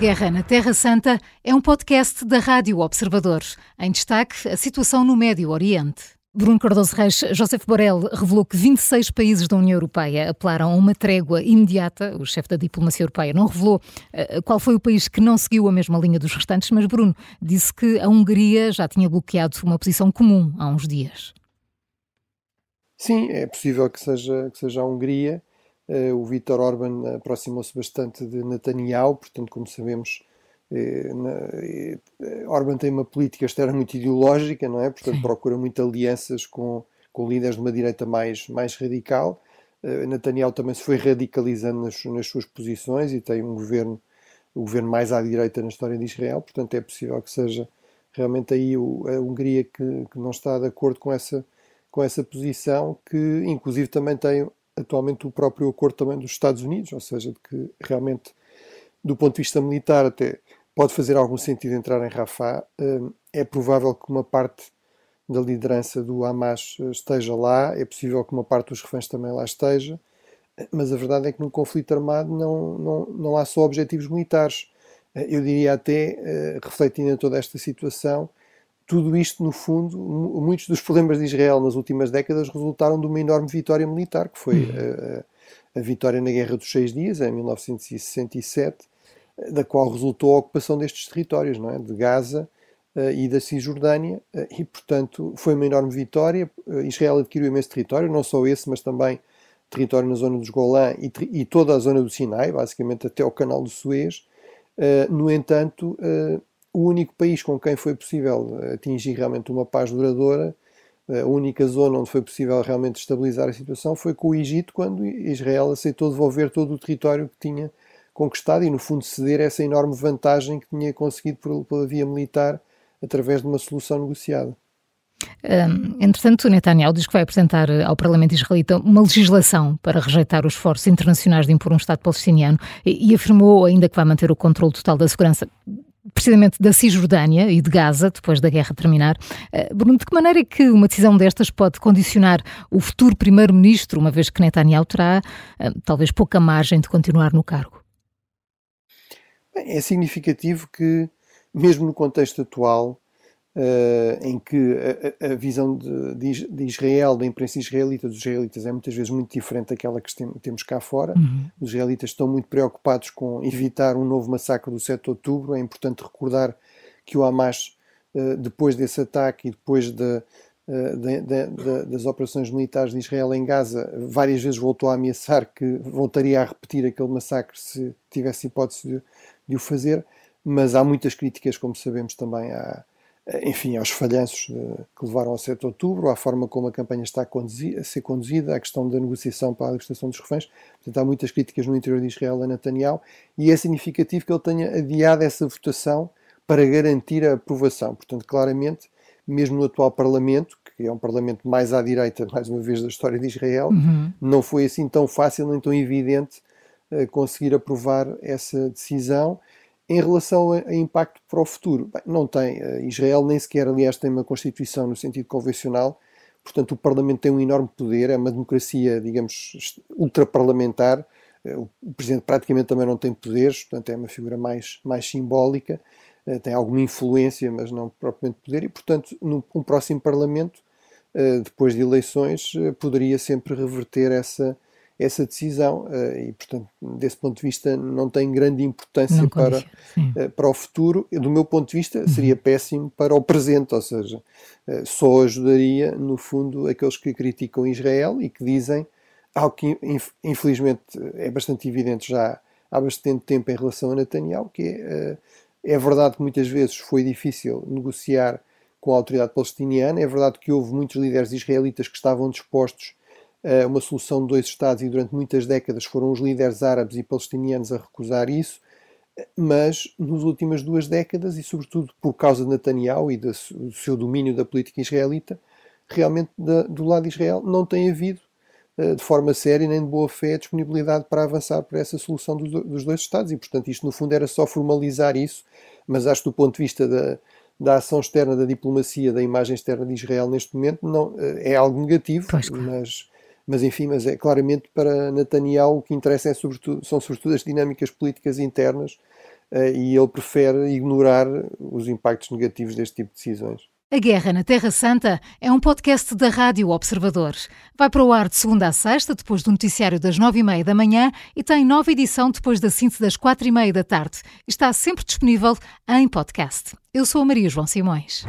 Guerra na Terra Santa é um podcast da Rádio Observador. Em destaque, a situação no Médio Oriente. Bruno Cardoso Reis, José Borrell revelou que 26 países da União Europeia apelaram a uma trégua imediata. O chefe da diplomacia europeia não revelou uh, qual foi o país que não seguiu a mesma linha dos restantes, mas Bruno disse que a Hungria já tinha bloqueado uma posição comum há uns dias. Sim, é possível que seja, que seja a Hungria. Uh, o Vítor Orban aproximou-se bastante de Netanyahu, portanto, como sabemos, eh, eh, Orban tem uma política externa muito ideológica, não é? Portanto, Sim. procura muito alianças com, com líderes de uma direita mais, mais radical. Netanyahu também se foi radicalizando nas, nas suas posições e tem um governo, o governo mais à direita na história de Israel, portanto, é possível que seja realmente aí o, a Hungria que, que não está de acordo com essa, com essa posição, que inclusive também tem atualmente o próprio acordo também dos Estados Unidos, ou seja, de que realmente, do ponto de vista militar, até pode fazer algum sentido entrar em Rafah. Hum, é provável que uma parte da liderança do Hamas eh, esteja lá, é possível que uma parte dos reféns também lá esteja, mas a verdade é que no conflito armado não, não, não há só objetivos militares. Eh, eu diria até, eh, refletindo toda esta situação, tudo isto, no fundo, muitos dos problemas de Israel nas últimas décadas resultaram de uma enorme vitória militar, que foi uhum. a, a, vitória na Guerra dos Seis Dias, em 1967, da qual resultou a ocupação destes territórios, não é? de Gaza uh, e da Cisjordânia, uh, e portanto foi uma enorme vitória. Uh, Israel adquiriu imenso território, não só esse, mas também território na zona dos Golã e, e toda a zona do Sinai, basicamente até o canal do Suez. no entanto, o único país com quem foi possível atingir realmente uma paz duradoura, a única zona onde foi possível realmente estabilizar a situação foi com o Egito, quando Israel aceitou devolver todo o território que tinha conquistado e, no fundo, ceder essa enorme vantagem que tinha conseguido pela via militar através de uma solução negociada. Um, entretanto, Netanyahu diz que vai apresentar ao Parlamento israelita uma legislação para rejeitar os esforços internacionais de impor um Estado palestiniano e, e afirmou ainda que vai manter o controle total da segurança precisamente da Cisjordânia e de Gaza, depois da guerra terminar. Uh, Bruno, de que maneira é que uma decisão destas pode condicionar o futuro primeiro-ministro, uma vez que Netanyahu terá uh, talvez pouca margem de continuar no cargo? É significativo que, mesmo no contexto atual, uh, em que a, a visão de, de, Israel, da imprensa israelita, dos israelitas, é muitas vezes muito diferente daquela que temos cá fora, uhum. os israelitas estão muito preocupados com evitar um novo massacre do 7 de outubro. É importante recordar que o Hamas, uh, depois desse ataque e depois de, uh, de, de, das operações militares de Israel em Gaza, várias vezes voltou a ameaçar que voltaria a repetir aquele massacre se tivesse hipótese de de o fazer, mas há muitas críticas, como sabemos também, à, enfim, aos falhanços eh, que levaram ao 7 de outubro, à forma como a campanha está a, conduzir, a ser conduzida, à questão da negociação para a libertação dos reféns. Portanto, há muitas críticas no interior de Israel a Netanyahu e é significativo que ele tenha adiado essa votação para garantir a aprovação. Portanto, claramente, mesmo no atual Parlamento, que é um Parlamento mais à direita, mais uma vez, da história de Israel, uhum. não foi assim tão fácil nem tão evidente conseguir aprovar essa decisão. Em relação a, impacto para o futuro, bem, não tem. Uh, Israel nem sequer, aliás, tem uma Constituição no sentido convencional, portanto, o Parlamento tem um enorme poder, é uma democracia, digamos, ultraparlamentar. Uh, o Presidente praticamente também não tem poderes, portanto, é uma figura mais, mais simbólica, uh, tem alguma influência, mas não propriamente poder, e, portanto, no um próximo Parlamento, depois de eleições, poderia sempre reverter essa essa decisão eh, e, portanto, desse ponto de vista não tem grande importância para, eh, para o futuro. Do meu ponto de vista, uhum. seria péssimo para o presente, ou seja, eh, só ajudaria, no fundo, aqueles que criticam Israel e que dizem algo que, infelizmente, é bastante evidente já há bastante tempo em relação a Netanyahu, que é, é verdade que muitas vezes foi difícil negociar com a autoridade palestiniana, é verdade que houve muitos líderes israelitas que estavam dispostos uma solução de dois Estados e durante muitas décadas foram os líderes árabes e palestinianos a recusar isso, mas nas últimas duas décadas, e sobretudo por causa de Netanyahu e do seu domínio da política israelita, realmente do lado de Israel não tem havido, eh, de forma séria nem de boa fé, disponibilidade para avançar para essa solução dos dois Estados. E, portanto, isto no fundo era só formalizar isso, mas acho que do ponto de vista da, da ação externa da diplomacia, da imagem externa de Israel neste momento, não, eh, é algo negativo, mas mas enfim, mas é claramente para Netanyahu o que interessa é sobretudo, são sobretudo as dinâmicas políticas internas e ele prefere ignorar os impactos negativos deste tipo de decisões. A Guerra na Terra Santa é um podcast da Rádio Observador. Vai para o ar de segunda a sexta, depois do noticiário das nove e meia da manhã e tem nova edição depois da síntese das quatro e meia da tarde. Está sempre disponível em podcast. Eu sou a Maria João Simões.